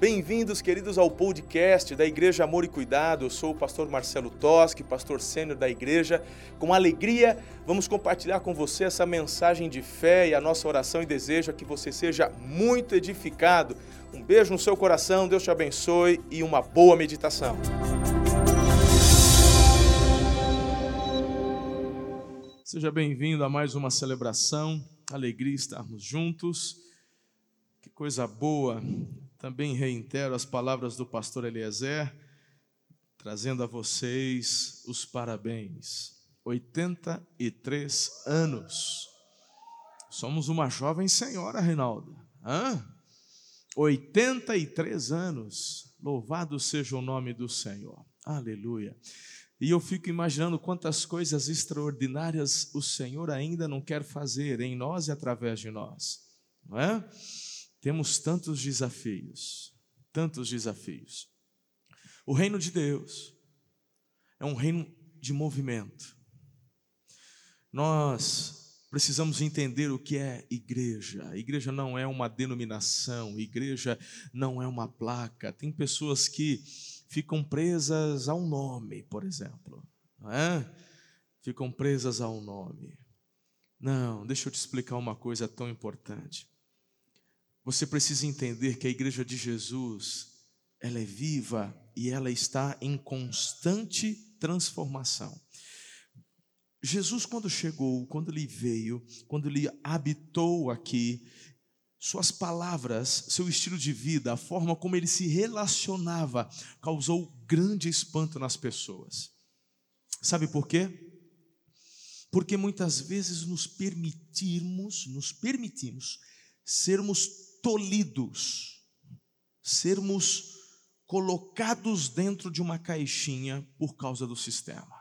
Bem-vindos, queridos, ao podcast da Igreja Amor e Cuidado. Eu sou o pastor Marcelo Toschi, pastor sênior da igreja. Com alegria, vamos compartilhar com você essa mensagem de fé e a nossa oração e desejo é que você seja muito edificado. Um beijo no seu coração, Deus te abençoe e uma boa meditação. Seja bem-vindo a mais uma celebração. Alegria estarmos juntos. Que coisa boa também reitero as palavras do pastor Eliezer, trazendo a vocês os parabéns. 83 anos. Somos uma jovem senhora, Reinaldo. Hã? 83 anos. Louvado seja o nome do Senhor. Aleluia. E eu fico imaginando quantas coisas extraordinárias o Senhor ainda não quer fazer em nós e através de nós. Não é? Temos tantos desafios, tantos desafios. O reino de Deus é um reino de movimento. Nós precisamos entender o que é igreja. A igreja não é uma denominação, igreja não é uma placa. Tem pessoas que ficam presas ao nome, por exemplo. Não é? Ficam presas ao nome. Não, deixa eu te explicar uma coisa tão importante. Você precisa entender que a igreja de Jesus, ela é viva e ela está em constante transformação. Jesus, quando chegou, quando ele veio, quando ele habitou aqui, suas palavras, seu estilo de vida, a forma como ele se relacionava, causou grande espanto nas pessoas. Sabe por quê? Porque muitas vezes nos permitimos, nos permitimos sermos tolhidos, sermos colocados dentro de uma caixinha por causa do sistema.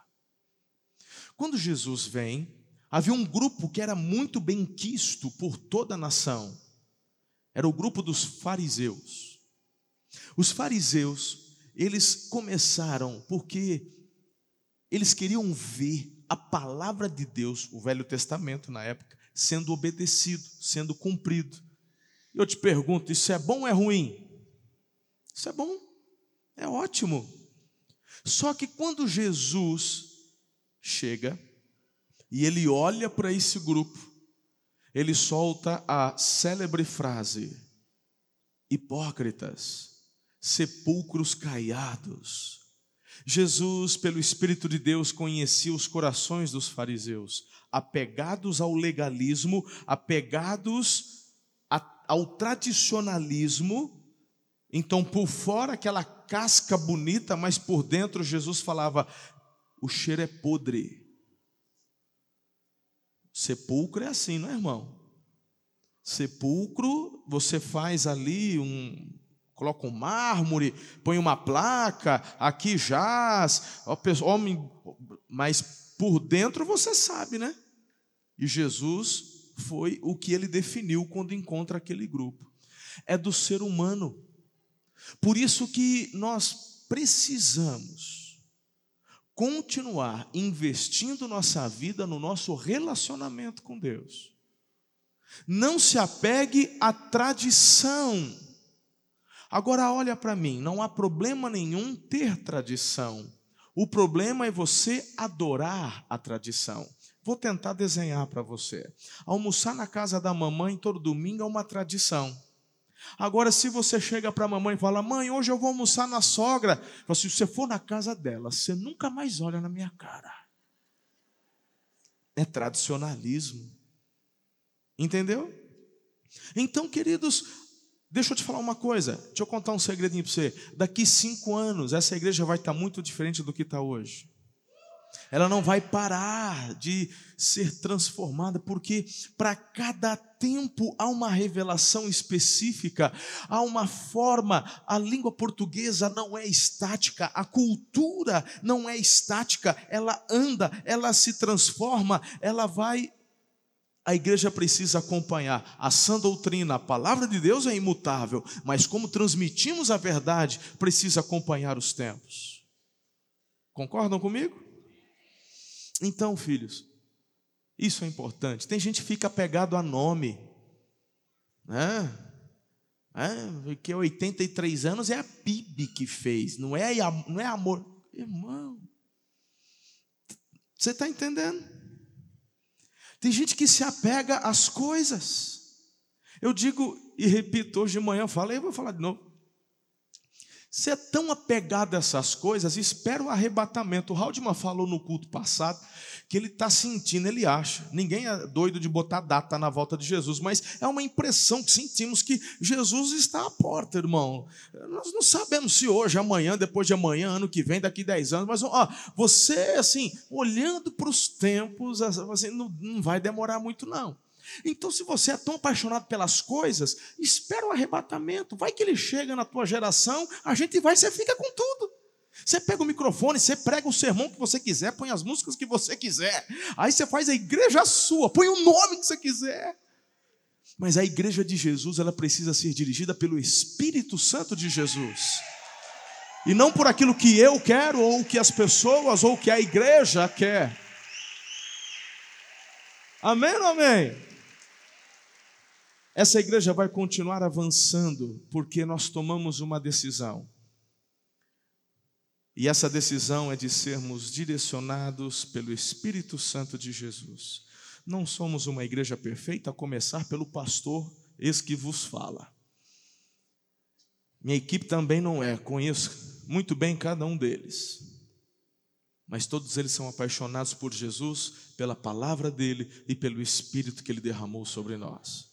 Quando Jesus vem, havia um grupo que era muito bem quisto por toda a nação. Era o grupo dos fariseus. Os fariseus, eles começaram porque eles queriam ver a palavra de Deus, o Velho Testamento na época, sendo obedecido, sendo cumprido. Eu te pergunto: isso é bom ou é ruim? Isso é bom, é ótimo. Só que quando Jesus chega e ele olha para esse grupo, ele solta a célebre frase: hipócritas, sepulcros caiados. Jesus, pelo Espírito de Deus, conhecia os corações dos fariseus, apegados ao legalismo, apegados ao tradicionalismo, então por fora aquela casca bonita, mas por dentro Jesus falava: o cheiro é podre. Sepulcro é assim, não é, irmão? Sepulcro, você faz ali um. Coloca um mármore, põe uma placa, aqui jaz, homem, mas por dentro você sabe, né? E Jesus foi o que ele definiu quando encontra aquele grupo. É do ser humano. Por isso que nós precisamos continuar investindo nossa vida no nosso relacionamento com Deus. Não se apegue à tradição. Agora olha para mim, não há problema nenhum ter tradição. O problema é você adorar a tradição. Vou tentar desenhar para você. Almoçar na casa da mamãe todo domingo é uma tradição. Agora, se você chega para a mamãe e fala, mãe, hoje eu vou almoçar na sogra, se você for na casa dela, você nunca mais olha na minha cara. É tradicionalismo. Entendeu? Então, queridos, deixa eu te falar uma coisa, deixa eu contar um segredinho para você. Daqui cinco anos, essa igreja vai estar muito diferente do que está hoje ela não vai parar de ser transformada, porque para cada tempo há uma revelação específica, há uma forma, a língua portuguesa não é estática, a cultura não é estática, ela anda, ela se transforma, ela vai. A igreja precisa acompanhar a sã doutrina, a palavra de Deus é imutável, mas como transmitimos a verdade, precisa acompanhar os tempos. Concordam comigo? Então, filhos, isso é importante. Tem gente que fica apegado a nome, né? É, porque 83 anos é a PIB que fez, não é, não é amor. Irmão, você está entendendo? Tem gente que se apega às coisas. Eu digo e repito, hoje de manhã eu falei, vou falar de novo. Você é tão apegado a essas coisas, espera o arrebatamento. O Haldman falou no culto passado que ele está sentindo, ele acha. Ninguém é doido de botar data na volta de Jesus, mas é uma impressão que sentimos que Jesus está à porta, irmão. Nós não sabemos se hoje, amanhã, depois de amanhã, ano que vem, daqui 10 anos, mas ó, você, assim, olhando para os tempos, assim, não, não vai demorar muito, não. Então, se você é tão apaixonado pelas coisas, espera o arrebatamento. Vai que ele chega na tua geração, a gente vai você fica com tudo. Você pega o microfone, você prega o sermão que você quiser, põe as músicas que você quiser. Aí você faz a igreja sua, põe o nome que você quiser. Mas a igreja de Jesus, ela precisa ser dirigida pelo Espírito Santo de Jesus. E não por aquilo que eu quero, ou que as pessoas, ou que a igreja quer. Amém ou amém? Essa igreja vai continuar avançando porque nós tomamos uma decisão. E essa decisão é de sermos direcionados pelo Espírito Santo de Jesus. Não somos uma igreja perfeita, a começar pelo pastor, esse que vos fala. Minha equipe também não é, conheço muito bem cada um deles. Mas todos eles são apaixonados por Jesus, pela palavra dele e pelo Espírito que ele derramou sobre nós.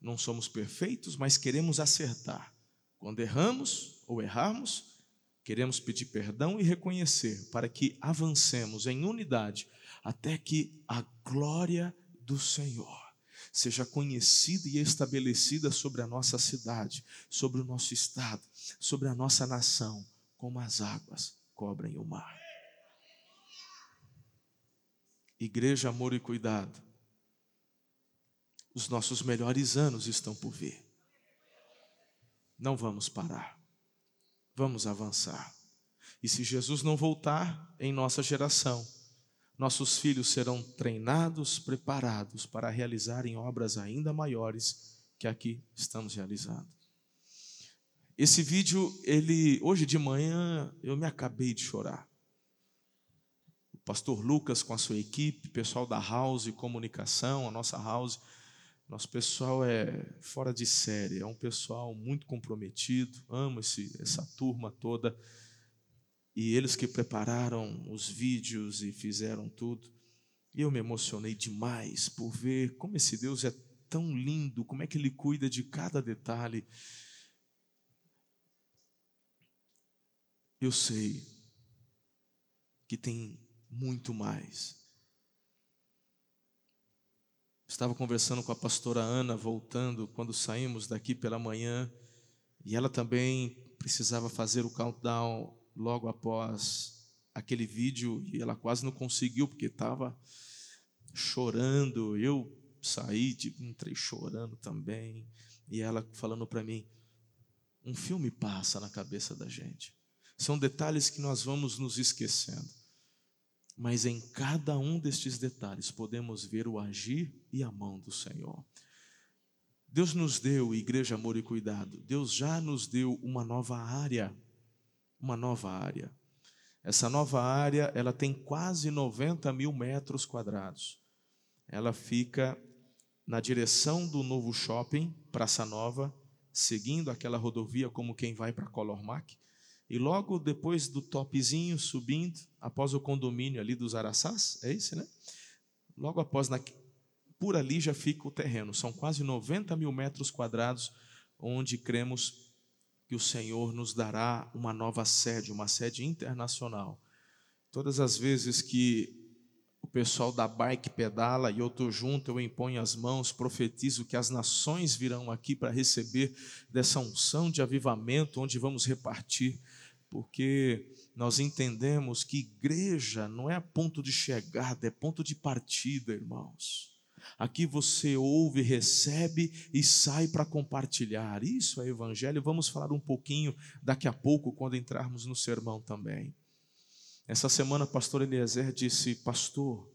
Não somos perfeitos, mas queremos acertar. Quando erramos ou errarmos, queremos pedir perdão e reconhecer para que avancemos em unidade até que a glória do Senhor seja conhecida e estabelecida sobre a nossa cidade, sobre o nosso estado, sobre a nossa nação, como as águas cobrem o mar. Igreja, amor e cuidado os nossos melhores anos estão por vir. Não vamos parar. Vamos avançar. E se Jesus não voltar em nossa geração, nossos filhos serão treinados, preparados para realizarem obras ainda maiores que aqui estamos realizando. Esse vídeo, ele hoje de manhã eu me acabei de chorar. O pastor Lucas com a sua equipe, pessoal da House Comunicação, a nossa House, nosso pessoal é fora de série, é um pessoal muito comprometido, amo esse, essa turma toda. E eles que prepararam os vídeos e fizeram tudo. E eu me emocionei demais por ver como esse Deus é tão lindo, como é que ele cuida de cada detalhe. Eu sei que tem muito mais Estava conversando com a pastora Ana, voltando, quando saímos daqui pela manhã, e ela também precisava fazer o countdown logo após aquele vídeo, e ela quase não conseguiu, porque estava chorando. Eu saí, entrei chorando também, e ela falando para mim: um filme passa na cabeça da gente. São detalhes que nós vamos nos esquecendo mas em cada um destes detalhes podemos ver o agir e a mão do Senhor. Deus nos deu, igreja, amor e cuidado, Deus já nos deu uma nova área, uma nova área. Essa nova área, ela tem quase 90 mil metros quadrados. Ela fica na direção do novo shopping, Praça Nova, seguindo aquela rodovia como quem vai para Colormac. E logo depois do topzinho subindo, após o condomínio ali dos Araçás, é esse, né? Logo após, na, por ali já fica o terreno. São quase 90 mil metros quadrados, onde cremos que o Senhor nos dará uma nova sede, uma sede internacional. Todas as vezes que o pessoal da bike pedala e eu estou junto, eu imponho as mãos, profetizo que as nações virão aqui para receber dessa unção de avivamento, onde vamos repartir porque nós entendemos que igreja não é ponto de chegada, é ponto de partida, irmãos. Aqui você ouve, recebe e sai para compartilhar. Isso é evangelho. Vamos falar um pouquinho daqui a pouco, quando entrarmos no sermão também. Essa semana, pastor Eliezer disse: Pastor,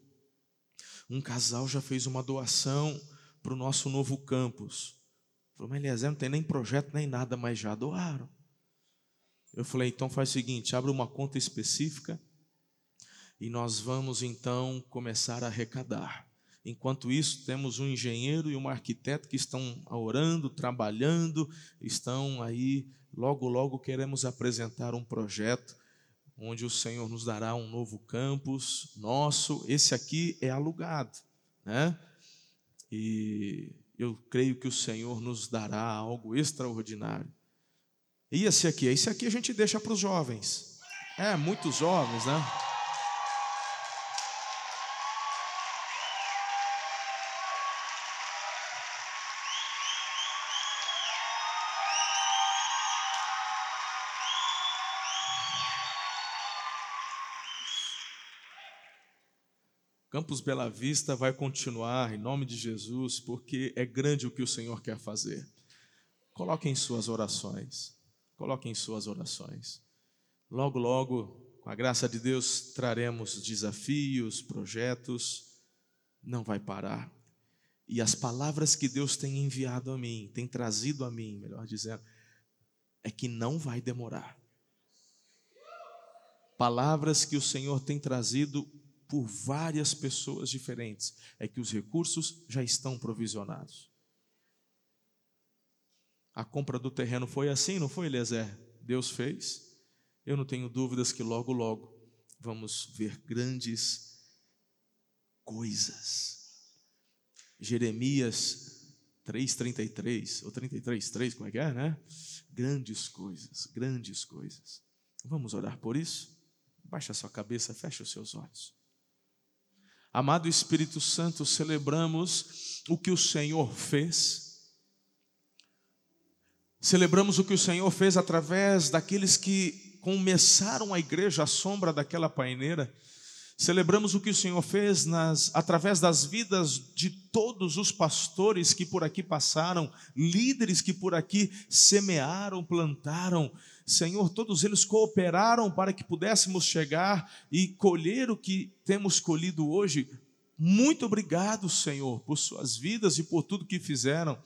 um casal já fez uma doação para o nosso novo campus. Falou, mas Eliezer não tem nem projeto nem nada, mas já doaram. Eu falei, então faz o seguinte: abre uma conta específica e nós vamos então começar a arrecadar. Enquanto isso, temos um engenheiro e um arquiteto que estão orando, trabalhando, estão aí. Logo, logo queremos apresentar um projeto onde o Senhor nos dará um novo campus nosso. Esse aqui é alugado, né? E eu creio que o Senhor nos dará algo extraordinário. E esse aqui, esse aqui a gente deixa para os jovens. É, muitos jovens, né? Campus Bela Vista vai continuar em nome de Jesus, porque é grande o que o Senhor quer fazer. Coloquem suas orações. Coloquem suas orações. Logo, logo, com a graça de Deus, traremos desafios, projetos. Não vai parar. E as palavras que Deus tem enviado a mim, tem trazido a mim, melhor dizendo, é que não vai demorar. Palavras que o Senhor tem trazido por várias pessoas diferentes, é que os recursos já estão provisionados. A compra do terreno foi assim, não foi, Eliezer? Deus fez. Eu não tenho dúvidas que logo, logo vamos ver grandes coisas. Jeremias 3,33, ou 33,3, como é que é, né? Grandes coisas, grandes coisas. Vamos orar por isso? Baixa sua cabeça, fecha os seus olhos. Amado Espírito Santo, celebramos o que o Senhor fez. Celebramos o que o Senhor fez através daqueles que começaram a igreja à sombra daquela paineira. Celebramos o que o Senhor fez nas, através das vidas de todos os pastores que por aqui passaram, líderes que por aqui semearam, plantaram, Senhor, todos eles cooperaram para que pudéssemos chegar e colher o que temos colhido hoje. Muito obrigado, Senhor, por suas vidas e por tudo que fizeram.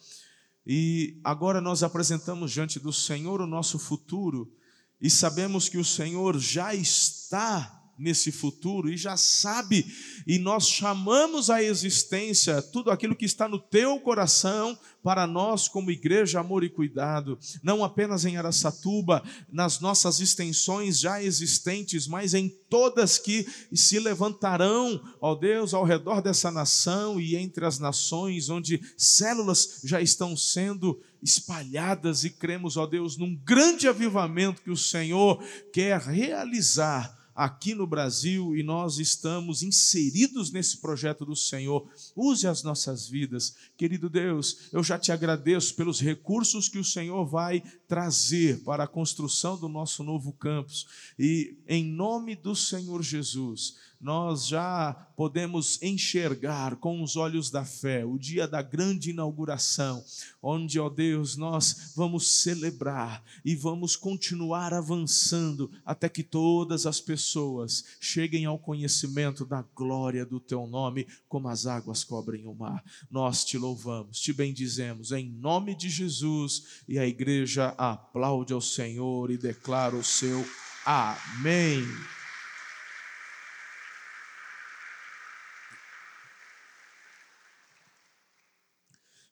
E agora nós apresentamos diante do Senhor o nosso futuro e sabemos que o Senhor já está nesse futuro e já sabe, e nós chamamos à existência tudo aquilo que está no teu coração para nós, como igreja, amor e cuidado, não apenas em Aracatuba, nas nossas extensões já existentes, mas em todas que se levantarão, ó Deus, ao redor dessa nação e entre as nações, onde células já estão sendo espalhadas e cremos, ó Deus, num grande avivamento que o Senhor quer realizar aqui no Brasil e nós estamos inseridos nesse projeto do Senhor. Use as nossas vidas. Querido Deus, eu já te agradeço pelos recursos que o Senhor vai trazer para a construção do nosso novo campus. E em nome do Senhor Jesus, nós já podemos enxergar com os olhos da fé o dia da grande inauguração, onde, ó Deus, nós vamos celebrar e vamos continuar avançando até que todas as pessoas cheguem ao conhecimento da glória do teu nome, como as águas cobrem o mar. Nós te louvamos, te bendizemos em nome de Jesus e a igreja aplaude ao Senhor e declara o seu amém.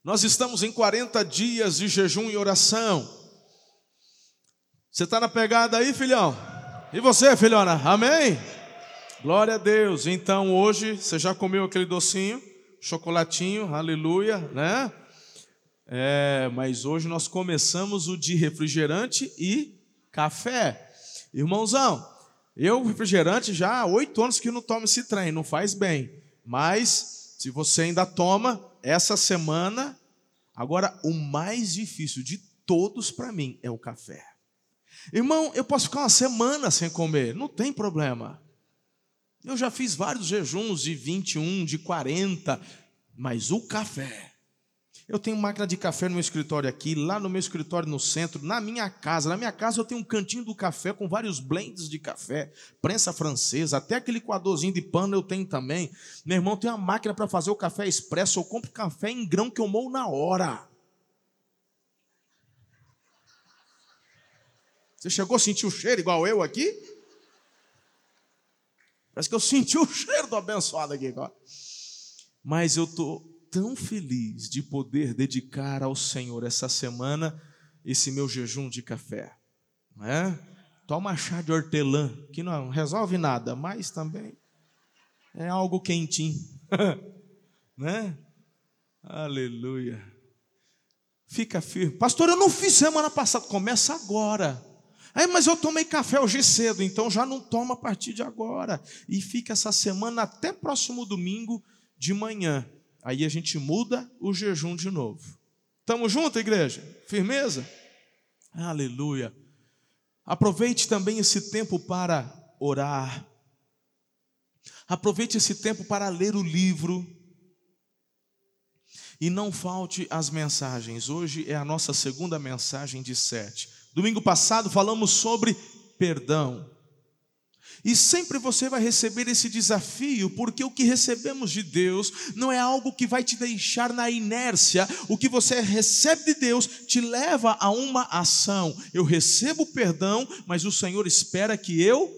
Nós estamos em 40 dias de jejum e oração. Você está na pegada aí, filhão? E você, filhona? Amém? Glória a Deus. Então hoje você já comeu aquele docinho, chocolatinho, aleluia, né? É, mas hoje nós começamos o de refrigerante e café. Irmãozão, eu refrigerante já há oito anos que não tomo esse trem, não faz bem. Mas se você ainda toma, essa semana, agora o mais difícil de todos para mim é o café. Irmão, eu posso ficar uma semana sem comer, não tem problema. Eu já fiz vários jejuns de 21, de 40, mas o café eu tenho máquina de café no meu escritório aqui, lá no meu escritório no centro, na minha casa. Na minha casa eu tenho um cantinho do café com vários blends de café, prensa francesa, até aquele coadorzinho de pano eu tenho também. Meu irmão tem uma máquina para fazer o café expresso. Eu compro café em grão que eu mou na hora. Você chegou a sentir o cheiro igual eu aqui? Parece que eu senti o cheiro do abençoado aqui agora. Mas eu estou tão feliz de poder dedicar ao Senhor essa semana esse meu jejum de café. Não é? Toma chá de hortelã, que não resolve nada, mas também é algo quentinho. né? Aleluia. Fica firme. Pastor, eu não fiz semana passada. Começa agora. É, mas eu tomei café hoje cedo, então já não toma a partir de agora. E fica essa semana até próximo domingo de manhã. Aí a gente muda o jejum de novo. Estamos juntos, igreja? Firmeza? Aleluia. Aproveite também esse tempo para orar. Aproveite esse tempo para ler o livro. E não falte as mensagens. Hoje é a nossa segunda mensagem de sete. Domingo passado falamos sobre perdão. E sempre você vai receber esse desafio, porque o que recebemos de Deus não é algo que vai te deixar na inércia. O que você recebe de Deus te leva a uma ação. Eu recebo perdão, mas o Senhor espera que eu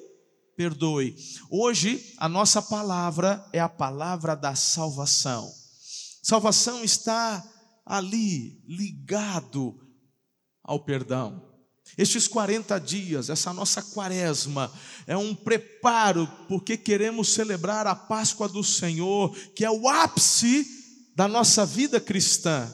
perdoe. Hoje a nossa palavra é a palavra da salvação. Salvação está ali ligado ao perdão. Estes 40 dias, essa nossa quaresma, é um preparo, porque queremos celebrar a Páscoa do Senhor, que é o ápice da nossa vida cristã.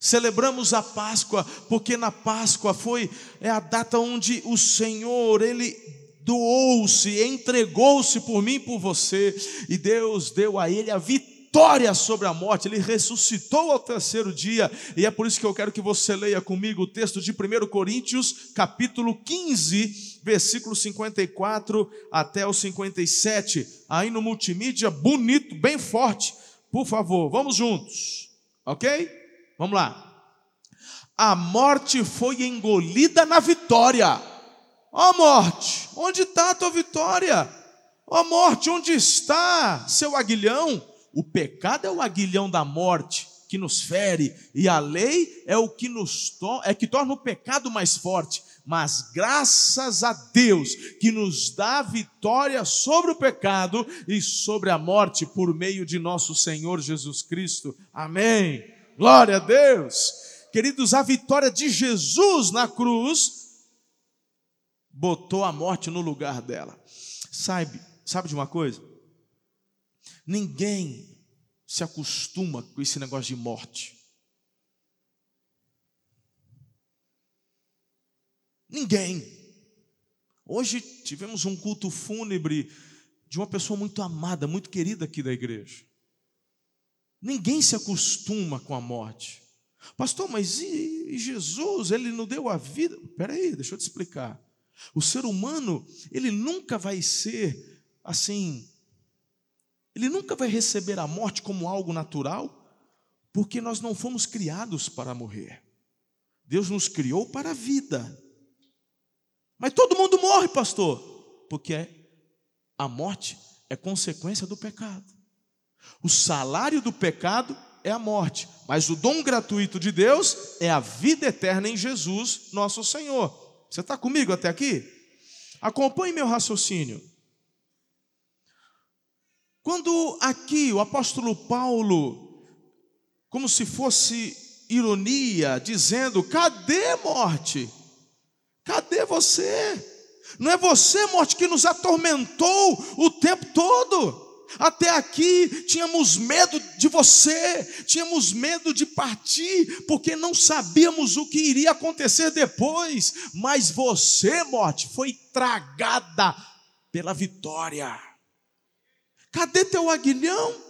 Celebramos a Páscoa, porque na Páscoa foi é a data onde o Senhor, ele doou-se, entregou-se por mim por você, e Deus deu a ele a vitória vitória sobre a morte, ele ressuscitou ao terceiro dia, e é por isso que eu quero que você leia comigo o texto de 1 Coríntios, capítulo 15, versículo 54 até o 57, aí no multimídia, bonito, bem forte, por favor, vamos juntos, ok? Vamos lá. A morte foi engolida na vitória. Ó oh, morte, onde está a tua vitória? Ó oh, morte, onde está seu aguilhão? O pecado é o aguilhão da morte que nos fere e a lei é o que nos to é que torna o pecado mais forte. Mas graças a Deus que nos dá vitória sobre o pecado e sobre a morte por meio de nosso Senhor Jesus Cristo. Amém. Glória a Deus. Queridos, a vitória de Jesus na cruz botou a morte no lugar dela. Sabe, sabe de uma coisa? Ninguém se acostuma com esse negócio de morte. Ninguém. Hoje tivemos um culto fúnebre de uma pessoa muito amada, muito querida aqui da igreja. Ninguém se acostuma com a morte. Pastor, mas e, Jesus? Ele não deu a vida? Espera aí, deixa eu te explicar. O ser humano, ele nunca vai ser assim ele nunca vai receber a morte como algo natural, porque nós não fomos criados para morrer. Deus nos criou para a vida. Mas todo mundo morre, pastor, porque a morte é consequência do pecado. O salário do pecado é a morte, mas o dom gratuito de Deus é a vida eterna em Jesus, nosso Senhor. Você está comigo até aqui? Acompanhe meu raciocínio. Quando aqui o apóstolo Paulo, como se fosse ironia, dizendo: cadê morte? Cadê você? Não é você, morte, que nos atormentou o tempo todo. Até aqui tínhamos medo de você, tínhamos medo de partir, porque não sabíamos o que iria acontecer depois. Mas você, morte, foi tragada pela vitória. Cadê teu aguilhão?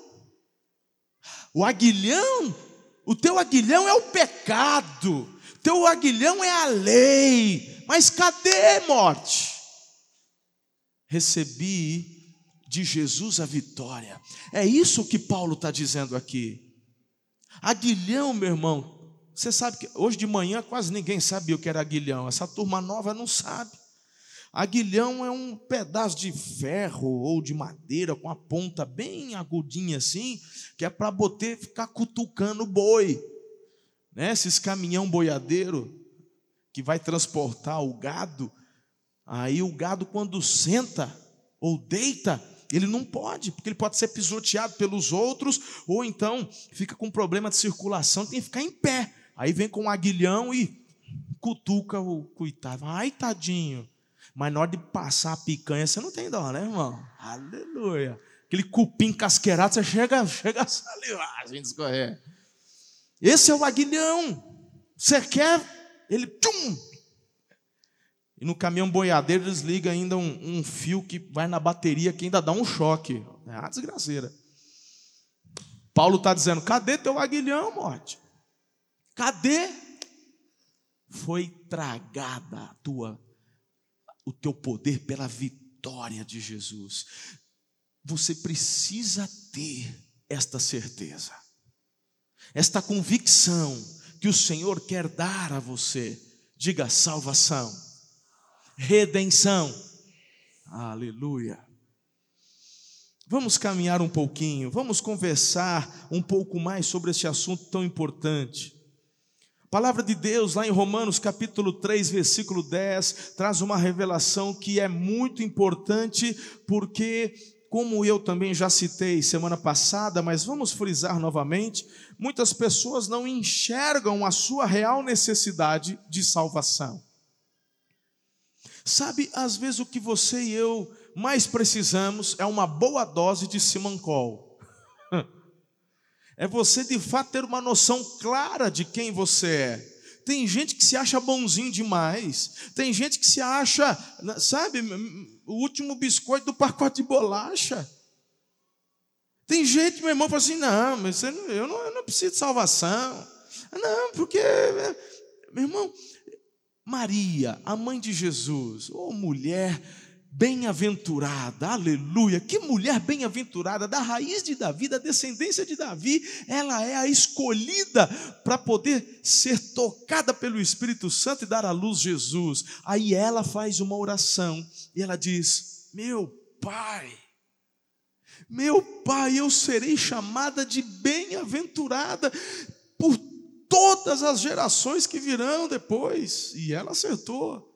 O aguilhão, o teu aguilhão é o pecado, teu aguilhão é a lei, mas cadê morte? Recebi de Jesus a vitória, é isso que Paulo está dizendo aqui. Aguilhão, meu irmão, você sabe que hoje de manhã quase ninguém sabia o que era aguilhão, essa turma nova não sabe. Aguilhão é um pedaço de ferro ou de madeira com a ponta bem agudinha assim, que é para botar ficar cutucando boi. Né? Esses caminhão boiadeiro que vai transportar o gado, aí o gado, quando senta ou deita, ele não pode, porque ele pode ser pisoteado pelos outros, ou então fica com problema de circulação, tem que ficar em pé. Aí vem com um aguilhão e cutuca o coitado. Ai, tadinho. Mas na hora de passar a picanha, você não tem dó, né, irmão? Aleluia. Aquele cupim casqueirado, você chega, chega a salivar, a gente escorrer. Esse é o aguilhão. Você quer, ele tchum. E no caminhão boiadeiro eles ligam ainda um, um fio que vai na bateria que ainda dá um choque. É uma desgraceira. Paulo está dizendo: cadê teu aguilhão, morte? Cadê? Foi tragada a tua o teu poder pela vitória de Jesus. Você precisa ter esta certeza, esta convicção que o Senhor quer dar a você. Diga salvação, redenção. Aleluia. Vamos caminhar um pouquinho, vamos conversar um pouco mais sobre esse assunto tão importante palavra de Deus, lá em Romanos capítulo 3, versículo 10, traz uma revelação que é muito importante, porque, como eu também já citei semana passada, mas vamos frisar novamente, muitas pessoas não enxergam a sua real necessidade de salvação. Sabe, às vezes o que você e eu mais precisamos é uma boa dose de simancol. É você de fato ter uma noção clara de quem você é. Tem gente que se acha bonzinho demais. Tem gente que se acha, sabe, o último biscoito do pacote de bolacha. Tem gente, meu irmão, fala assim: não, mas eu não, eu não preciso de salvação. Não, porque, meu irmão, Maria, a mãe de Jesus, ou mulher bem-aventurada, aleluia, que mulher bem-aventurada, da raiz de Davi, da descendência de Davi, ela é a escolhida para poder ser tocada pelo Espírito Santo e dar à luz Jesus. Aí ela faz uma oração e ela diz: Meu pai, meu pai, eu serei chamada de bem-aventurada por todas as gerações que virão depois. E ela acertou.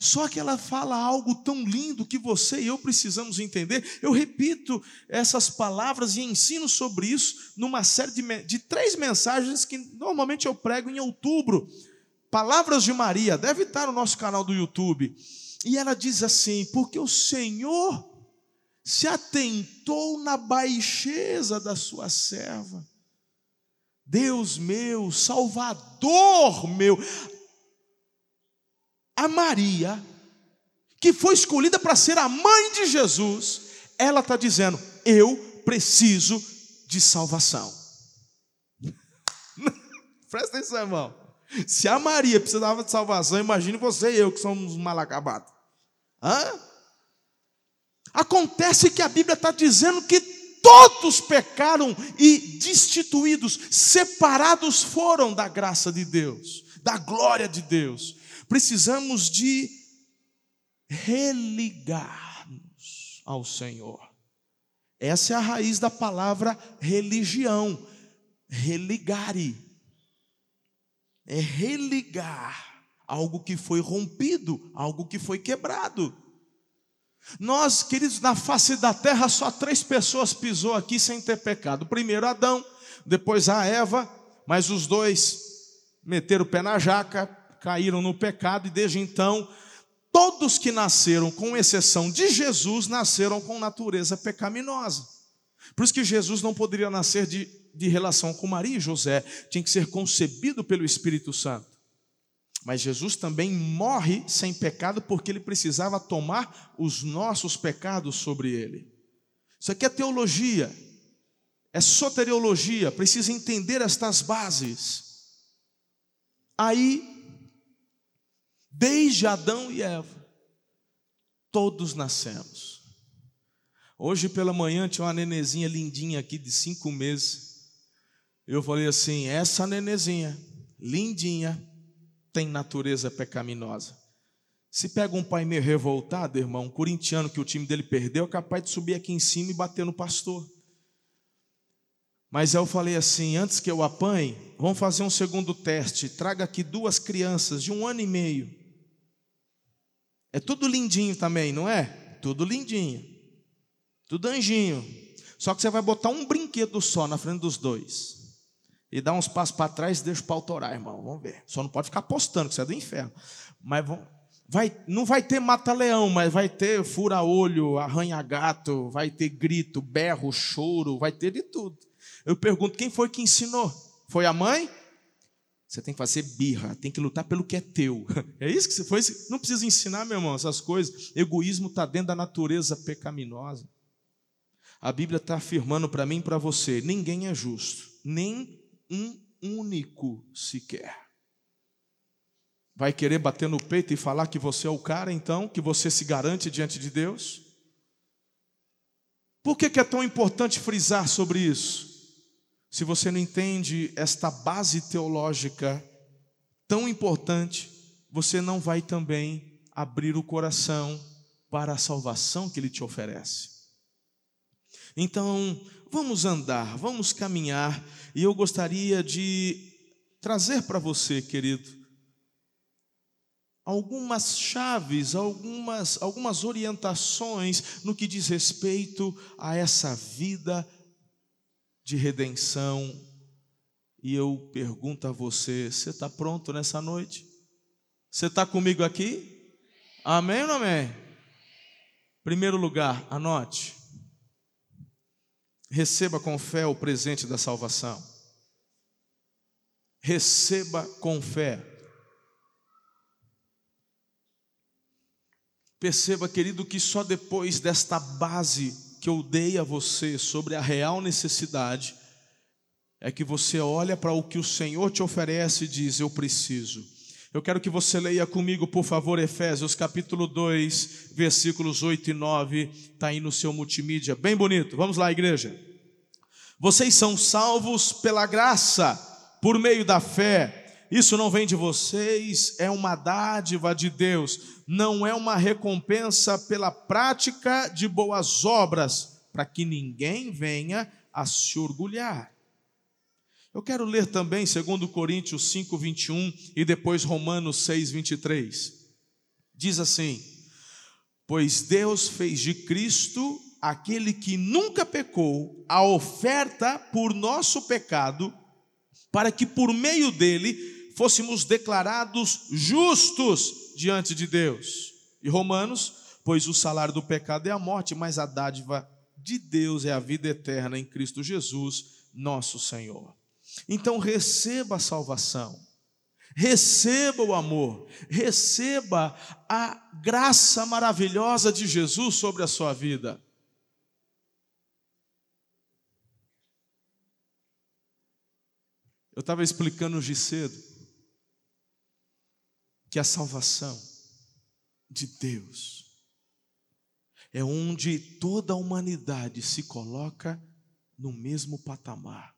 Só que ela fala algo tão lindo que você e eu precisamos entender. Eu repito essas palavras e ensino sobre isso numa série de, de três mensagens que normalmente eu prego em outubro. Palavras de Maria, deve estar no nosso canal do YouTube. E ela diz assim: porque o Senhor se atentou na baixeza da sua serva. Deus meu, Salvador meu, a Maria, que foi escolhida para ser a mãe de Jesus, ela está dizendo: Eu preciso de salvação. Presta atenção, irmão. Se a Maria precisava de salvação, imagine você e eu que somos mal acabados. Hã? Acontece que a Bíblia está dizendo que todos pecaram e destituídos, separados foram da graça de Deus, da glória de Deus precisamos de religar-nos ao Senhor. Essa é a raiz da palavra religião, religare. É religar algo que foi rompido, algo que foi quebrado. Nós, queridos, na face da terra, só três pessoas pisou aqui sem ter pecado. Primeiro Adão, depois a Eva, mas os dois meteram o pé na jaca, caíram no pecado e desde então todos que nasceram, com exceção de Jesus, nasceram com natureza pecaminosa. Por isso que Jesus não poderia nascer de, de relação com Maria e José, tinha que ser concebido pelo Espírito Santo. Mas Jesus também morre sem pecado porque ele precisava tomar os nossos pecados sobre ele. Isso aqui é teologia, é soteriologia, precisa entender estas bases. Aí Desde Adão e Eva, todos nascemos. Hoje pela manhã tinha uma nenezinha lindinha aqui de cinco meses. Eu falei assim: essa nenezinha, lindinha, tem natureza pecaminosa. Se pega um pai meio revoltado, irmão, um corintiano que o time dele perdeu, é capaz de subir aqui em cima e bater no pastor. Mas eu falei assim: antes que eu apanhe, vamos fazer um segundo teste. Traga aqui duas crianças de um ano e meio. É tudo lindinho também, não é? Tudo lindinho. Tudo anjinho. Só que você vai botar um brinquedo só na frente dos dois. E dá uns passos para trás e deixa o pau torar, irmão. Vamos ver. Só não pode ficar postando, que você é do inferno. Mas vai, não vai ter mata-leão, mas vai ter fura-olho, arranha-gato, vai ter grito, berro, choro, vai ter de tudo. Eu pergunto: quem foi que ensinou? Foi a mãe? Você tem que fazer birra, tem que lutar pelo que é teu. É isso que você foi? Não precisa ensinar, meu irmão, essas coisas. Egoísmo está dentro da natureza pecaminosa. A Bíblia está afirmando para mim e para você: ninguém é justo, nem um único sequer. Vai querer bater no peito e falar que você é o cara, então, que você se garante diante de Deus? Por que, que é tão importante frisar sobre isso? Se você não entende esta base teológica tão importante, você não vai também abrir o coração para a salvação que ele te oferece. Então, vamos andar, vamos caminhar, e eu gostaria de trazer para você, querido, algumas chaves, algumas, algumas orientações no que diz respeito a essa vida de redenção. E eu pergunto a você: você está pronto nessa noite? Você está comigo aqui? Amém ou não amém? Primeiro lugar, anote. Receba com fé o presente da salvação. Receba com fé. Perceba, querido, que só depois desta base que eu dei a você sobre a real necessidade, é que você olha para o que o Senhor te oferece e diz: Eu preciso. Eu quero que você leia comigo, por favor, Efésios capítulo 2, versículos 8 e 9, está aí no seu multimídia, bem bonito. Vamos lá, igreja. Vocês são salvos pela graça, por meio da fé. Isso não vem de vocês, é uma dádiva de Deus, não é uma recompensa pela prática de boas obras, para que ninguém venha a se orgulhar. Eu quero ler também 2 Coríntios 5, 21 e depois Romanos 6, 23. Diz assim: Pois Deus fez de Cristo, aquele que nunca pecou, a oferta por nosso pecado, para que por meio dele fôssemos declarados justos diante de Deus. E Romanos, pois o salário do pecado é a morte, mas a dádiva de Deus é a vida eterna em Cristo Jesus, nosso Senhor. Então receba a salvação, receba o amor, receba a graça maravilhosa de Jesus sobre a sua vida. Eu estava explicando hoje cedo que a salvação de Deus é onde toda a humanidade se coloca no mesmo patamar.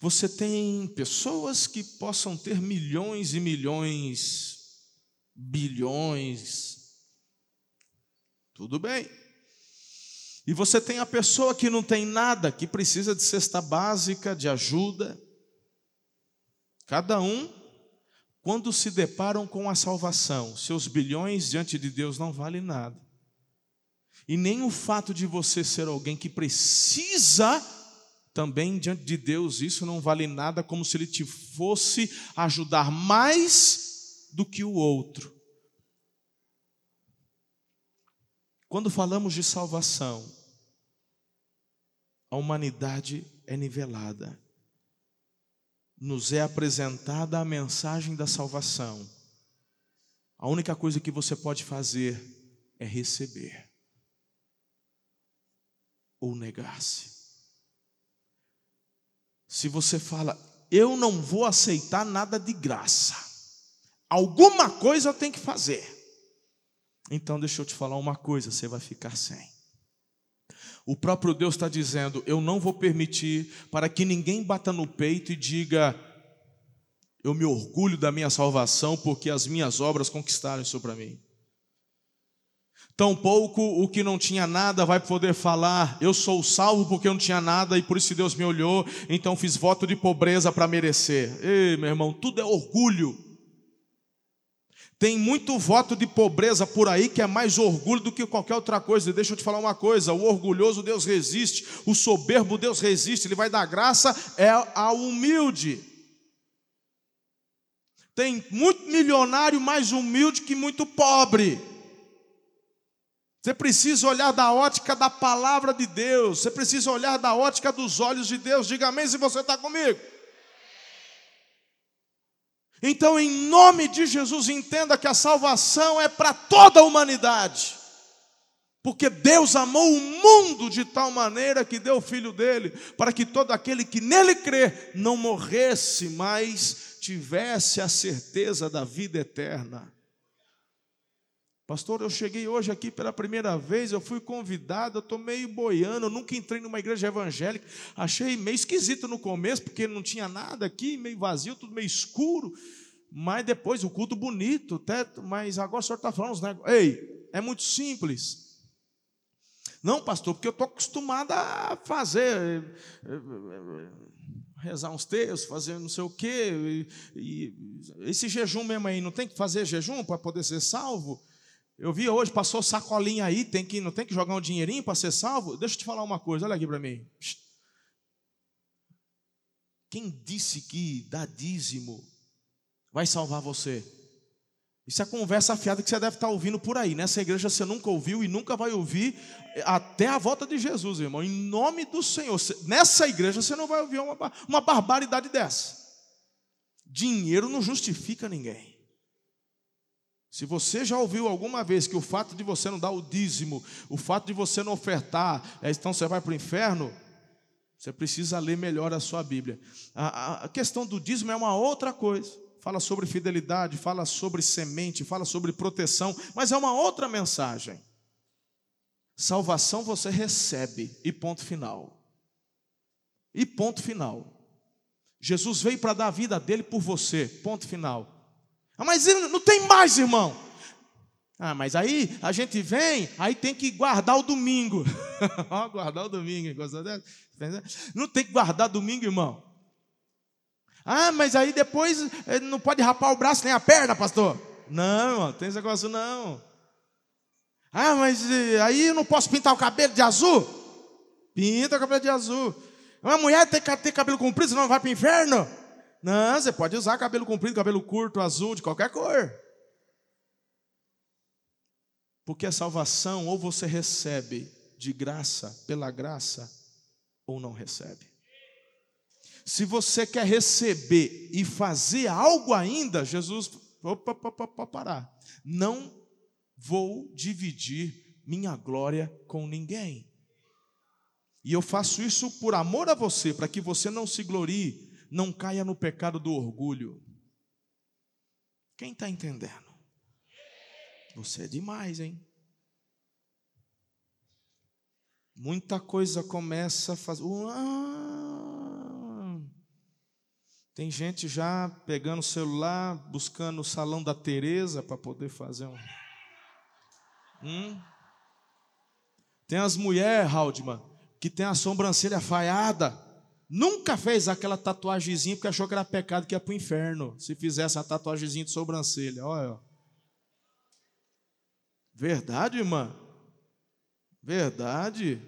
Você tem pessoas que possam ter milhões e milhões, bilhões, tudo bem. E você tem a pessoa que não tem nada, que precisa de cesta básica, de ajuda. Cada um, quando se deparam com a salvação, seus bilhões diante de Deus não valem nada. E nem o fato de você ser alguém que precisa também diante de Deus isso não vale nada como se ele te fosse ajudar mais do que o outro. Quando falamos de salvação, a humanidade é nivelada. Nos é apresentada a mensagem da salvação. A única coisa que você pode fazer é receber ou negar-se. Se você fala, eu não vou aceitar nada de graça, alguma coisa eu tenho que fazer. Então, deixa eu te falar uma coisa: você vai ficar sem. O próprio Deus está dizendo: Eu não vou permitir para que ninguém bata no peito e diga: Eu me orgulho da minha salvação porque as minhas obras conquistaram isso para mim. Tampouco o que não tinha nada vai poder falar, eu sou salvo porque eu não tinha nada e por isso Deus me olhou, então fiz voto de pobreza para merecer. Ei, meu irmão, tudo é orgulho. Tem muito voto de pobreza por aí que é mais orgulho do que qualquer outra coisa. E deixa eu te falar uma coisa: o orgulhoso Deus resiste, o soberbo Deus resiste, ele vai dar graça é ao humilde. Tem muito milionário mais humilde que muito pobre. Você precisa olhar da ótica da palavra de Deus, você precisa olhar da ótica dos olhos de Deus. Diga amém se você está comigo. Então, em nome de Jesus, entenda que a salvação é para toda a humanidade. Porque Deus amou o mundo de tal maneira que deu o filho dele, para que todo aquele que nele crê não morresse, mas tivesse a certeza da vida eterna. Pastor, eu cheguei hoje aqui pela primeira vez, eu fui convidado, eu estou meio boiando, eu nunca entrei numa igreja evangélica, achei meio esquisito no começo, porque não tinha nada aqui, meio vazio, tudo meio escuro, mas depois o culto bonito, teto, mas agora o senhor está falando uns negócios. Ei, é muito simples. Não, pastor, porque eu estou acostumado a fazer, eh, eh, rezar uns textos, fazer não sei o quê, e, e esse jejum mesmo aí, não tem que fazer jejum para poder ser salvo? Eu vi hoje, passou sacolinha aí, tem que, não tem que jogar um dinheirinho para ser salvo? Deixa eu te falar uma coisa, olha aqui para mim. Quem disse que dar dízimo vai salvar você? Isso é conversa afiada que você deve estar ouvindo por aí. Nessa igreja você nunca ouviu e nunca vai ouvir até a volta de Jesus, irmão. Em nome do Senhor. Nessa igreja você não vai ouvir uma, uma barbaridade dessa. Dinheiro não justifica ninguém. Se você já ouviu alguma vez que o fato de você não dar o dízimo, o fato de você não ofertar, é, então você vai para o inferno, você precisa ler melhor a sua Bíblia. A, a, questão do dízimo é uma outra coisa. Fala sobre fidelidade, fala sobre semente, fala sobre proteção, mas é uma outra mensagem. Salvação você recebe, e ponto final. E ponto final. Jesus veio para dar a vida dele por você, ponto final. Mas não tem mais, irmão. Ah, mas aí a gente vem, aí tem que guardar o domingo. guardar o domingo, dessa? Não tem que guardar domingo, irmão. Ah, mas aí depois eh, não pode rapar o braço nem a perna, pastor. Não, irmão, tem esse negócio não. Ah, mas eh, aí eu não posso pintar o cabelo de azul? Pinta o cabelo de azul. Uma mulher tem que ter cabelo comprido, senão vai para o inferno? Não, você pode usar cabelo comprido, cabelo curto, azul, de qualquer cor. Porque a salvação ou você recebe de graça, pela graça, ou não recebe. Se você quer receber e fazer algo ainda, Jesus, opa, opa, opa, parar. Não vou dividir minha glória com ninguém. E eu faço isso por amor a você, para que você não se glorie não caia no pecado do orgulho. Quem está entendendo? Você é demais, hein? Muita coisa começa a fazer. Tem gente já pegando o celular, buscando o salão da Teresa para poder fazer um. Hum? Tem as mulheres, Haldman, que tem a sobrancelha falhada. Nunca fez aquela tatuagemzinha porque achou que era pecado que ia para o inferno. Se fizesse a tatuagemzinha de sobrancelha. Olha. Verdade, irmã? Verdade.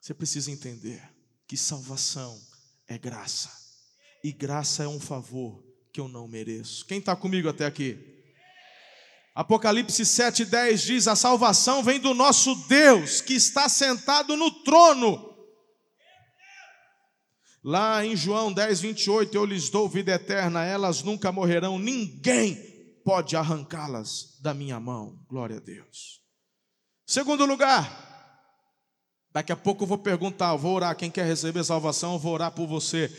Você precisa entender que salvação é graça. E graça é um favor que eu não mereço. Quem está comigo até aqui? Apocalipse 7,10 diz: A salvação vem do nosso Deus que está sentado no trono. Lá em João 10, 28, eu lhes dou vida eterna, elas nunca morrerão, ninguém pode arrancá-las da minha mão. Glória a Deus. Segundo lugar, daqui a pouco eu vou perguntar, eu vou orar, quem quer receber salvação, eu vou orar por você.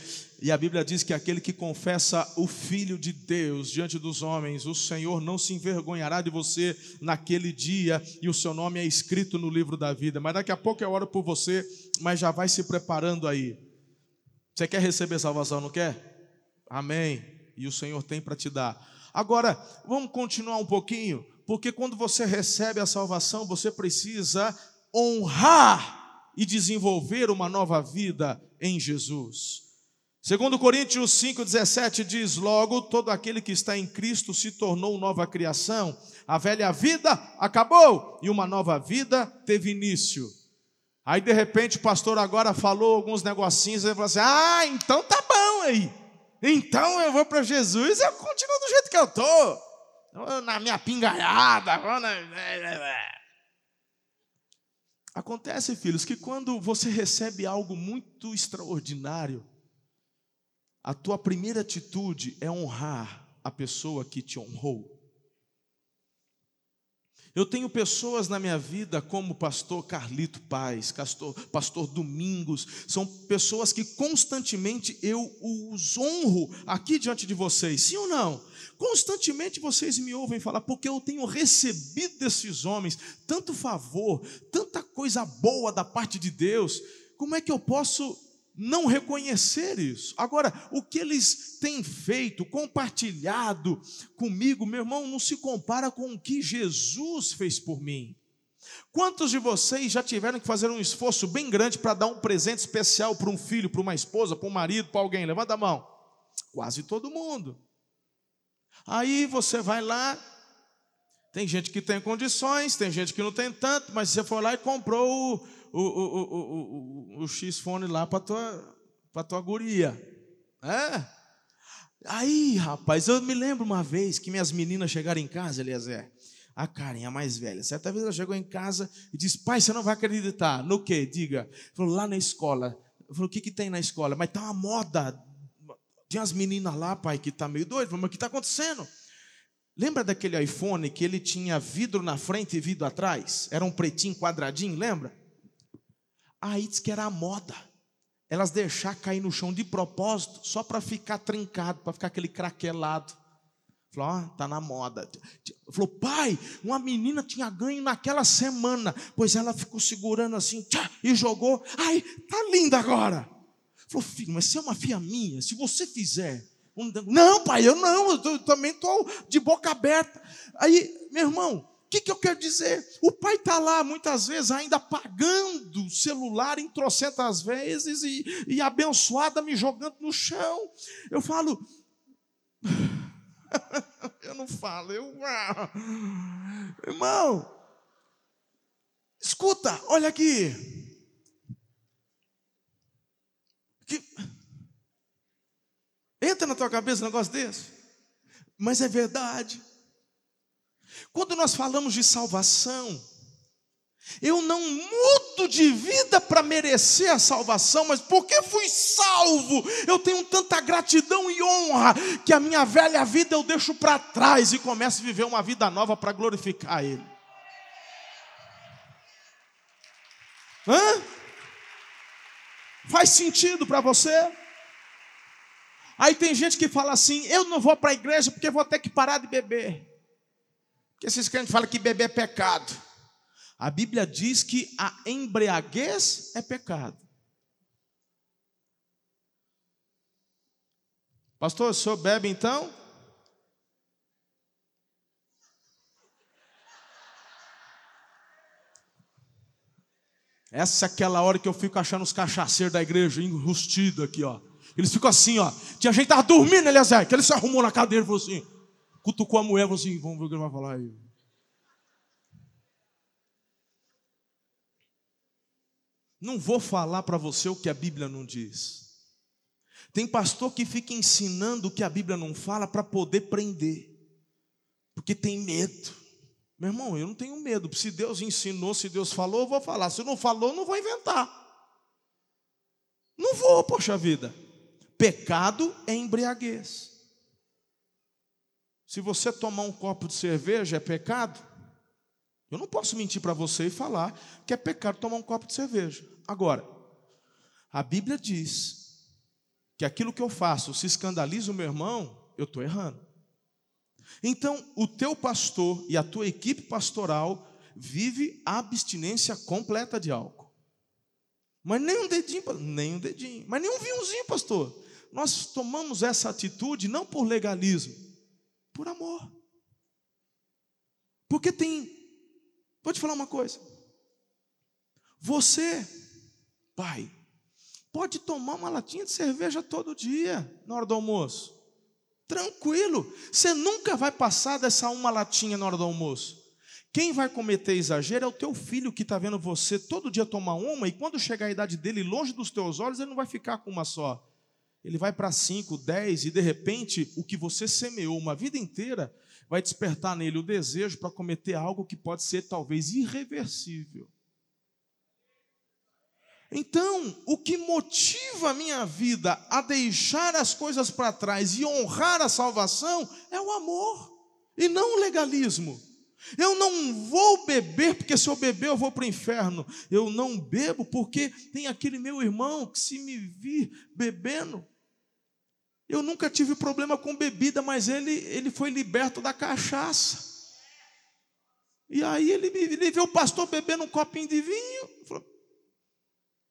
E a Bíblia diz que aquele que confessa o Filho de Deus diante dos homens, o Senhor não se envergonhará de você naquele dia, e o seu nome é escrito no livro da vida. Mas daqui a pouco eu oro por você, mas já vai se preparando aí. Você quer receber salvação, não quer? Amém. E o Senhor tem para te dar. Agora, vamos continuar um pouquinho, porque quando você recebe a salvação, você precisa honrar e desenvolver uma nova vida em Jesus. Segundo Coríntios 5:17 diz: "Logo todo aquele que está em Cristo se tornou nova criação. A velha vida acabou e uma nova vida teve início." Aí de repente o pastor agora falou alguns negocinhos e falou assim: "Ah, então tá bom aí. Então eu vou para Jesus eu continuo do jeito que eu tô. Na minha pingaiada. Acontece, filhos, que quando você recebe algo muito extraordinário, a tua primeira atitude é honrar a pessoa que te honrou. Eu tenho pessoas na minha vida como pastor Carlito Paz, pastor, pastor Domingos, são pessoas que constantemente eu os honro aqui diante de vocês, sim ou não? Constantemente vocês me ouvem falar, porque eu tenho recebido desses homens tanto favor, tanta coisa boa da parte de Deus, como é que eu posso não reconhecer isso. Agora, o que eles têm feito, compartilhado comigo, meu irmão, não se compara com o que Jesus fez por mim. Quantos de vocês já tiveram que fazer um esforço bem grande para dar um presente especial para um filho, para uma esposa, para um marido, para alguém? Levanta a mão. Quase todo mundo. Aí você vai lá, tem gente que tem condições, tem gente que não tem tanto, mas você foi lá e comprou o o, o, o, o, X-Fone lá para tua, para tua guria. É? Aí, rapaz, eu me lembro uma vez que minhas meninas chegaram em casa, Eliezer. A Karen, a mais velha. Certa vez ela chegou em casa e disse: Pai, você não vai acreditar. No quê? Diga. Falou, lá na escola. Falou, o que, que tem na escola? Mas tá uma moda. Tinha as meninas lá, pai, que tá meio doido. Mas o que está acontecendo? Lembra daquele iPhone que ele tinha vidro na frente e vidro atrás? Era um pretinho quadradinho, lembra? Aí diz que era a moda. Elas deixar cair no chão de propósito, só para ficar trincado, para ficar aquele craquelado. Falou, ó, tá na moda. Falou, pai, uma menina tinha ganho naquela semana, pois ela ficou segurando assim, tchá, e jogou. Ai, tá linda agora. Falou, filho, mas se é uma filha minha, se você fizer. Não, pai, eu não, eu também estou de boca aberta. Aí, meu irmão, que, que eu quero dizer? O pai está lá, muitas vezes, ainda pagando o celular em trocentas vezes e, e abençoada me jogando no chão. Eu falo. eu não falo, eu. Irmão, escuta, olha aqui. Que... Entra na tua cabeça um negócio desse. Mas é verdade. Quando nós falamos de salvação, eu não mudo de vida para merecer a salvação, mas porque fui salvo, eu tenho tanta gratidão e honra que a minha velha vida eu deixo para trás e começo a viver uma vida nova para glorificar Ele. Hã? Faz sentido para você? Aí tem gente que fala assim: eu não vou para a igreja porque vou ter que parar de beber. Porque esses crentes falam que beber é pecado. A Bíblia diz que a embriaguez é pecado. Pastor, o senhor bebe então? Essa é aquela hora que eu fico achando os cachaceiros da igreja enrustidos aqui, ó. Eles ficam assim, ó. Tinha gente que estava dormindo, Eliezer, que ele se arrumou na cadeira e falou assim: cutucou a mulher e falou assim: vamos ver o que ele vai falar aí. Não vou falar para você o que a Bíblia não diz. Tem pastor que fica ensinando o que a Bíblia não fala para poder prender, porque tem medo. Meu irmão, eu não tenho medo. Se Deus ensinou, se Deus falou, eu vou falar. Se não falou, não vou inventar. Não vou, poxa vida. Pecado é embriaguez. Se você tomar um copo de cerveja, é pecado? Eu não posso mentir para você e falar que é pecado tomar um copo de cerveja. Agora, a Bíblia diz que aquilo que eu faço se escandaliza o meu irmão, eu estou errando. Então, o teu pastor e a tua equipe pastoral vive a abstinência completa de álcool. Mas nem um dedinho, nem um dedinho, mas nem um vinhozinho, pastor. Nós tomamos essa atitude não por legalismo, Por amor. Porque tem. Vou te falar uma coisa. Você, pai, pode tomar uma latinha de cerveja todo dia, na hora do almoço. Tranquilo. Você nunca vai passar dessa uma latinha na hora do almoço. Quem vai cometer exagero é o teu filho que está vendo você todo dia tomar uma, e quando chegar a idade dele, longe dos teus olhos, ele não vai ficar com uma só. Ele vai para cinco, dez, e de repente, o que você semeou uma vida inteira vai despertar nele o desejo para cometer algo que pode ser talvez irreversível. Então, o que motiva a minha vida a deixar as coisas para trás e honrar a salvação é o amor, e não o legalismo. Eu não vou beber, porque se eu beber eu vou para o inferno. Eu não bebo porque tem aquele meu irmão que, se me vir bebendo, eu nunca tive problema com bebida, mas ele, ele foi liberto da cachaça. E aí ele, ele vê o pastor bebendo um copinho de vinho. Falou,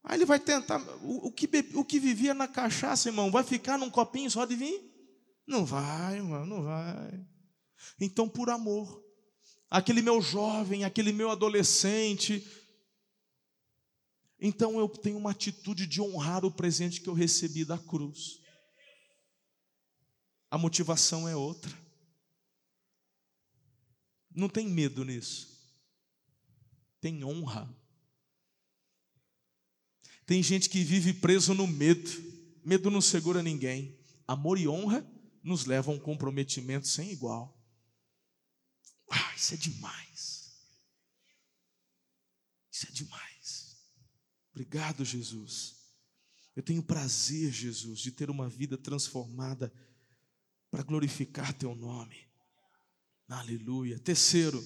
aí ele vai tentar. O, o, que, o que vivia na cachaça, irmão, vai ficar num copinho só de vinho? Não vai, irmão, não vai. Então, por amor, aquele meu jovem, aquele meu adolescente. Então eu tenho uma atitude de honrar o presente que eu recebi da cruz. A motivação é outra. Não tem medo nisso. Tem honra. Tem gente que vive preso no medo. Medo não segura ninguém. Amor e honra nos levam a um comprometimento sem igual. Ah, isso é demais. Isso é demais. Obrigado, Jesus. Eu tenho prazer, Jesus, de ter uma vida transformada para glorificar teu nome. Aleluia. Terceiro.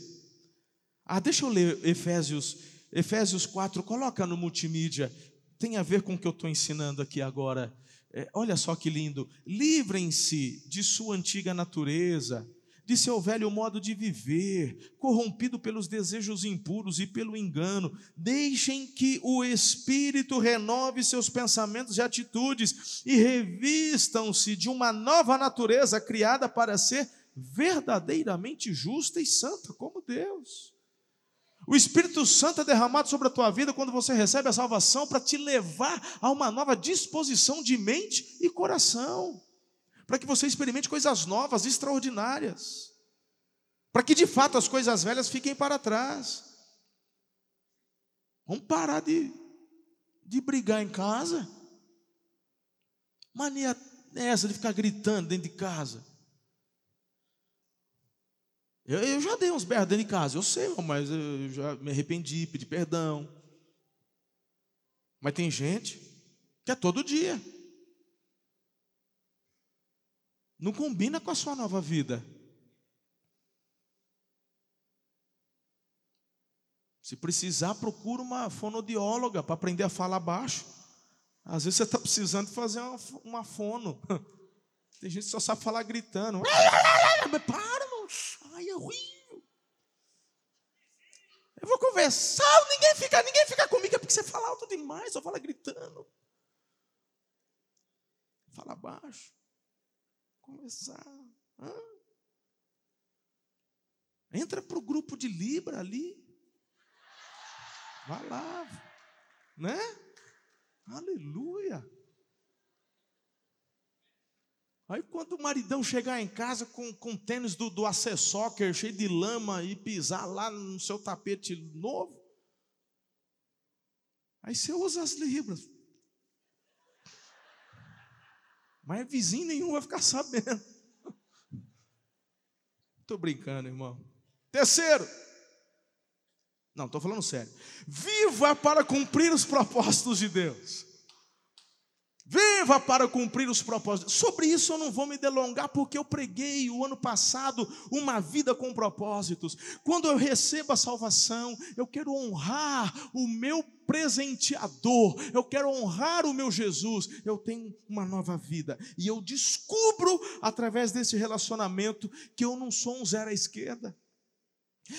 Ah, deixa eu ler Efésios, Efésios 4, coloca no multimídia. Tem a ver com o que eu estou ensinando aqui agora. É, olha só que lindo. Livrem-se de sua antiga natureza de seu velho modo de viver, corrompido pelos desejos impuros e pelo engano. Deixem que o Espírito renove seus pensamentos e atitudes e revistam-se de uma nova natureza criada para ser verdadeiramente justa e santa, como Deus. O Espírito Santo é derramado sobre a tua vida quando você recebe a salvação para te levar a uma nova disposição de mente e coração para que você experimente coisas novas, extraordinárias, para que de fato as coisas velhas fiquem para trás. Vamos parar de, de brigar em casa. Mania é essa de ficar gritando dentro de casa. Eu, eu já dei uns berros dentro de casa, eu sei, mas eu já me arrependi, pedi perdão. Mas tem gente que é todo dia. Não combina com a sua nova vida. Se precisar, procura uma fonodióloga para aprender a falar baixo. Às vezes você está precisando fazer uma, uma fono. Tem gente que só sabe falar gritando. Para, é horrível. Eu vou conversar, ninguém fica, ninguém fica comigo, é porque você fala alto demais, só fala gritando. Fala baixo. Começar. Hã? Entra para o grupo de Libra ali. Vai lá. Né? Aleluia. Aí quando o maridão chegar em casa com, com tênis do, do Soccer cheio de lama e pisar lá no seu tapete novo, aí você usa as libras. Mas vizinho nenhum vai ficar sabendo. Estou brincando, irmão. Terceiro. Não, estou falando sério. Viva para cumprir os propósitos de Deus. Viva para cumprir os propósitos. Sobre isso eu não vou me delongar, porque eu preguei o ano passado uma vida com propósitos. Quando eu recebo a salvação, eu quero honrar o meu presenteador, eu quero honrar o meu Jesus. Eu tenho uma nova vida e eu descubro através desse relacionamento que eu não sou um zero à esquerda.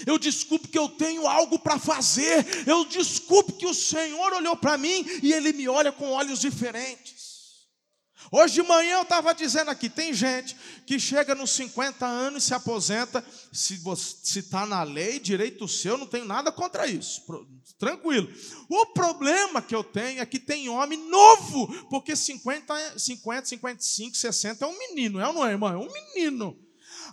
Eu descubro que eu tenho algo para fazer. Eu descubro que o Senhor olhou para mim e Ele me olha com olhos diferentes. Hoje de manhã eu estava dizendo aqui: tem gente que chega nos 50 anos e se aposenta. Se está na lei, direito seu, não tenho nada contra isso. Tranquilo. O problema que eu tenho é que tem homem novo, porque 50, 50 55, 60 é um menino, é ou não é, irmão? É um menino.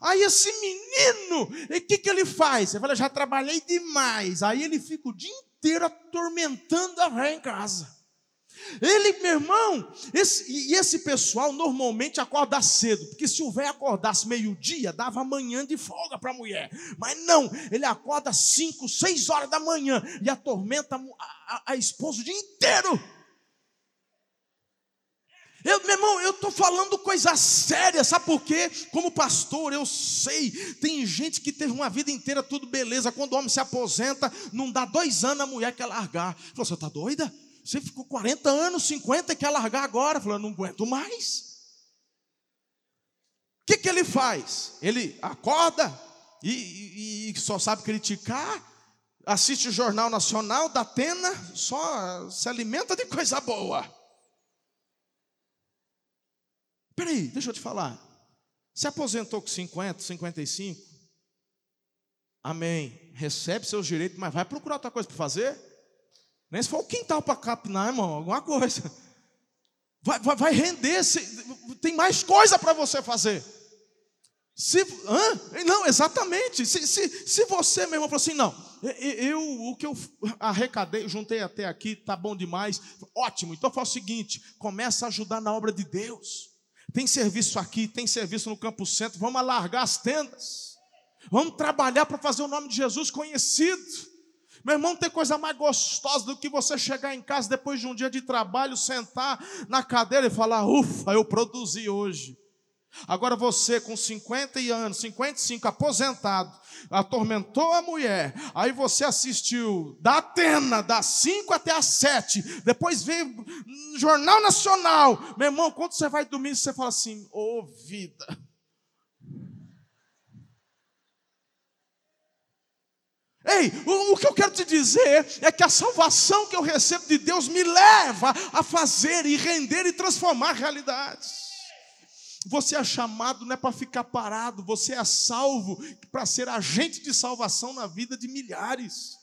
Aí esse menino, o que, que ele faz? Ele fala: já trabalhei demais. Aí ele fica o dia inteiro atormentando a velha em casa. Ele, meu irmão, esse, e esse pessoal normalmente acorda cedo, porque se o velho acordasse meio-dia, dava manhã de folga para a mulher. Mas não, ele acorda 5, 6 horas da manhã e atormenta a, a, a esposa o dia inteiro. Eu, meu irmão, eu estou falando coisa séria, sabe por quê? Como pastor, eu sei, tem gente que teve uma vida inteira tudo beleza, quando o homem se aposenta, não dá dois anos a mulher quer largar. Falou, você está doida? Você ficou 40 anos, 50 e quer largar agora? Falou, não aguento mais. O que, que ele faz? Ele acorda e, e, e só sabe criticar, assiste o Jornal Nacional da Atena, só se alimenta de coisa boa. Peraí, deixa eu te falar. Se aposentou com 50, 55? Amém. Recebe seus direitos, mas vai procurar outra coisa para fazer? Nem se for o quintal para capinar, irmão, alguma coisa. Vai, vai, vai render, se, tem mais coisa para você fazer. Se, hã? Não, exatamente. Se, se, se você mesmo falou assim, não, eu, o que eu arrecadei, juntei até aqui, tá bom demais, ótimo. Então faz o seguinte: começa a ajudar na obra de Deus. Tem serviço aqui, tem serviço no Campo Centro, vamos alargar as tendas. Vamos trabalhar para fazer o nome de Jesus conhecido. Meu irmão, tem coisa mais gostosa do que você chegar em casa depois de um dia de trabalho, sentar na cadeira e falar: ufa, eu produzi hoje. Agora você com 50 anos, 55, aposentado, atormentou a mulher, aí você assistiu da Atena, das 5 até as 7, depois veio Jornal Nacional. Meu irmão, quando você vai dormir, você fala assim: ô oh, vida. Ei, o, o, que eu quero te dizer é que a salvação que eu recebo de Deus me leva a fazer e render e transformar realidades. Você é chamado não é para ficar parado, você é salvo para ser agente de salvação na vida de milhares.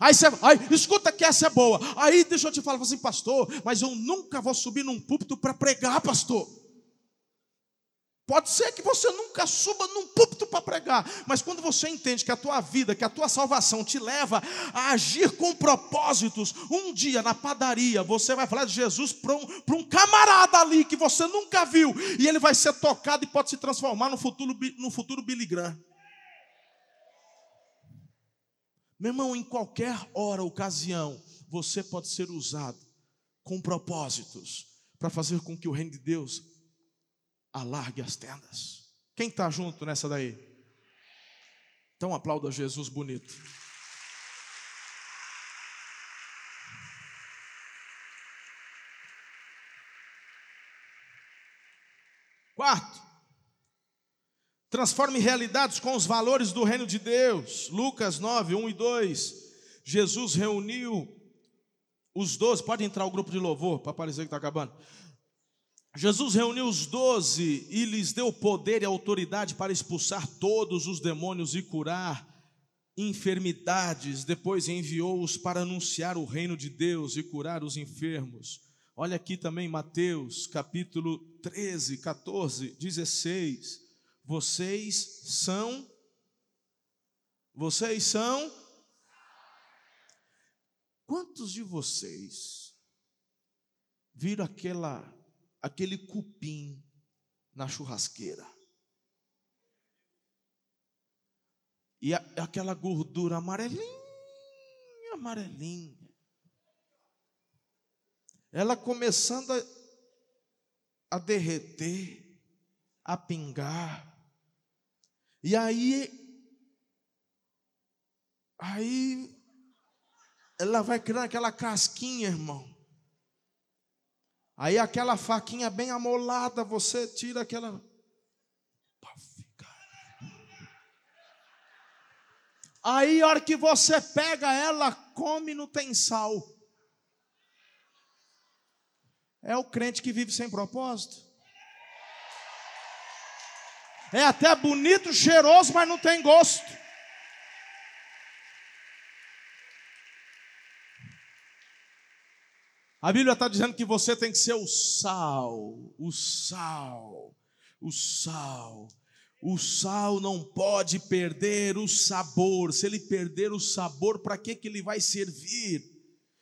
Aí você, aí, escuta que essa é boa. Aí deixa eu te falar assim, pastor, mas eu nunca vou subir num púlpito para pregar, pastor. Pode ser que você nunca suba num púlpito para pregar, mas quando você entende que a tua vida, que a tua salvação te leva a agir com propósitos, um dia na padaria você vai falar de Jesus para um, um camarada ali que você nunca viu, e ele vai ser tocado e pode se transformar no futuro, no futuro Billy Graham. Meu irmão, em qualquer hora, ocasião, você pode ser usado com propósitos para fazer com que o reino de Deus alargue as tendas. Quem está junto nessa daí? Então aplauda Jesus bonito. Quarto, transforme realidades com os valores do reino de Deus. Lucas 9, 1 e 2. Jesus reuniu os doze. Pode entrar o grupo de louvor para parecer que está acabando. Jesus reuniu os doze e lhes deu poder e autoridade para expulsar todos os demônios e curar enfermidades. Depois enviou-os para anunciar o reino de Deus e curar os enfermos. Olha aqui também Mateus capítulo 13, 14, 16. Vocês são. Vocês são. Quantos de vocês viram aquela aquele cupim na churrasqueira. E a, aquela gordura amarelinha, amarelinha. Ela começando a, a derreter, a pingar. E aí, aí, ela vai criando aquela casquinha, irmão. Aí aquela faquinha bem amolada, você tira aquela. Aí a hora que você pega ela, come não tem sal. é o crente que vive sem propósito. É até bonito, cheiroso, mas não tem gosto. A Bíblia está dizendo que você tem que ser o sal, o sal, o sal. O sal não pode perder o sabor. Se ele perder o sabor, para que, que ele vai servir?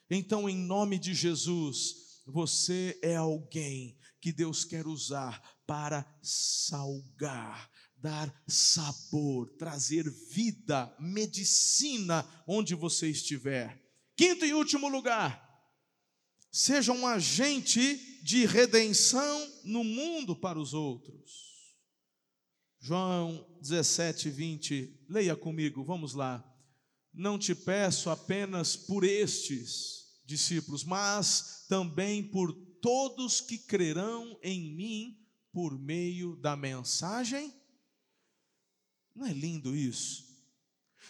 Então, em nome de Jesus, você é alguém que Deus quer usar para salgar, dar sabor, trazer vida, medicina onde você estiver. Quinto e último lugar, seja um agente de redenção no mundo para os outros. João 17, 20, leia comigo, vamos lá. Não te peço apenas por estes discípulos, mas também por todos que crerão em mim por meio da mensagem. Não é lindo isso?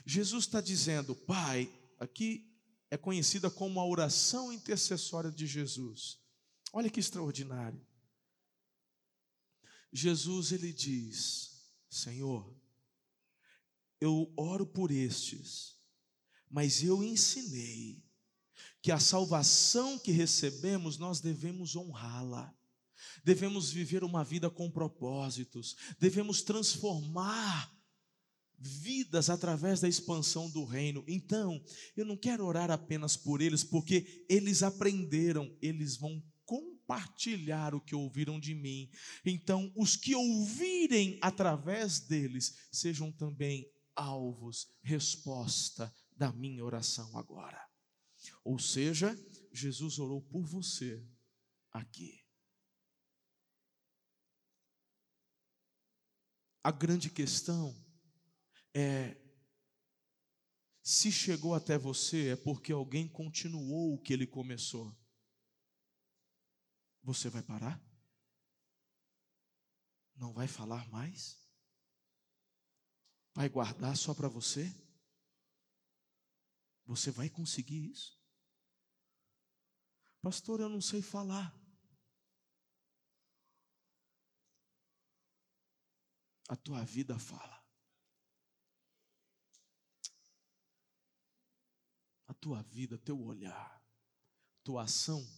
Jesus está dizendo, Pai, aqui é conhecida como a oração intercessória de Jesus. Olha que extraordinário. Jesus ele diz: Senhor, eu oro por estes, mas eu ensinei que a salvação que recebemos nós devemos honrá-la. Devemos viver uma vida com propósitos, devemos transformar vidas através da expansão do reino. Então, eu não quero orar apenas por eles, porque eles aprenderam, eles vão compartilhar o que ouviram de mim. Então, os que ouvirem através deles sejam também alvos, resposta da minha oração agora. Ou seja, Jesus orou por você aqui. A grande questão é se chegou até você é porque alguém continuou o que ele começou. Você vai parar? Não vai falar mais? Vai guardar só para você? Você vai conseguir isso? Pastor, eu não sei falar. A tua vida fala. A tua vida, teu olhar, tua ação,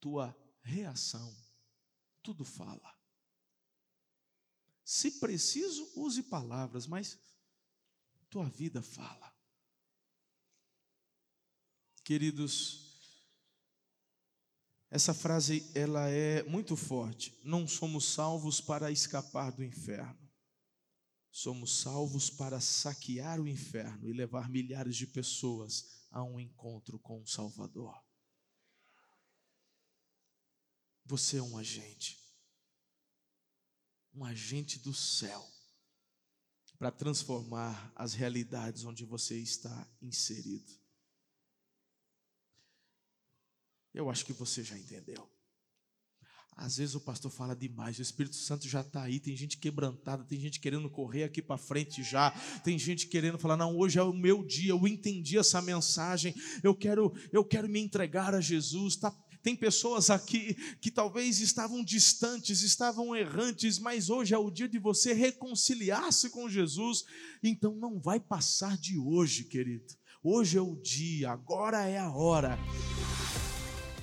tua reação, tudo fala. Se preciso, use palavras, mas tua vida fala. Queridos, essa frase ela é muito forte. Não somos salvos para escapar do inferno. Somos salvos para saquear o inferno e levar milhares de pessoas a um encontro com o Salvador. Você é um agente. Um agente do céu para transformar as realidades onde você está inserido. Eu acho que você já entendeu. Às vezes o pastor fala demais, o Espírito Santo já está aí, tem gente quebrantada, tem gente querendo correr aqui para frente já, tem gente querendo falar, não, hoje é o meu dia, eu entendi essa mensagem, eu quero, eu quero me entregar a Jesus, está tem pessoas aqui que talvez estavam distantes, estavam errantes, mas hoje é o dia de você reconciliar-se com Jesus. Então não vai passar de hoje, querido. Hoje é o dia, agora é a hora.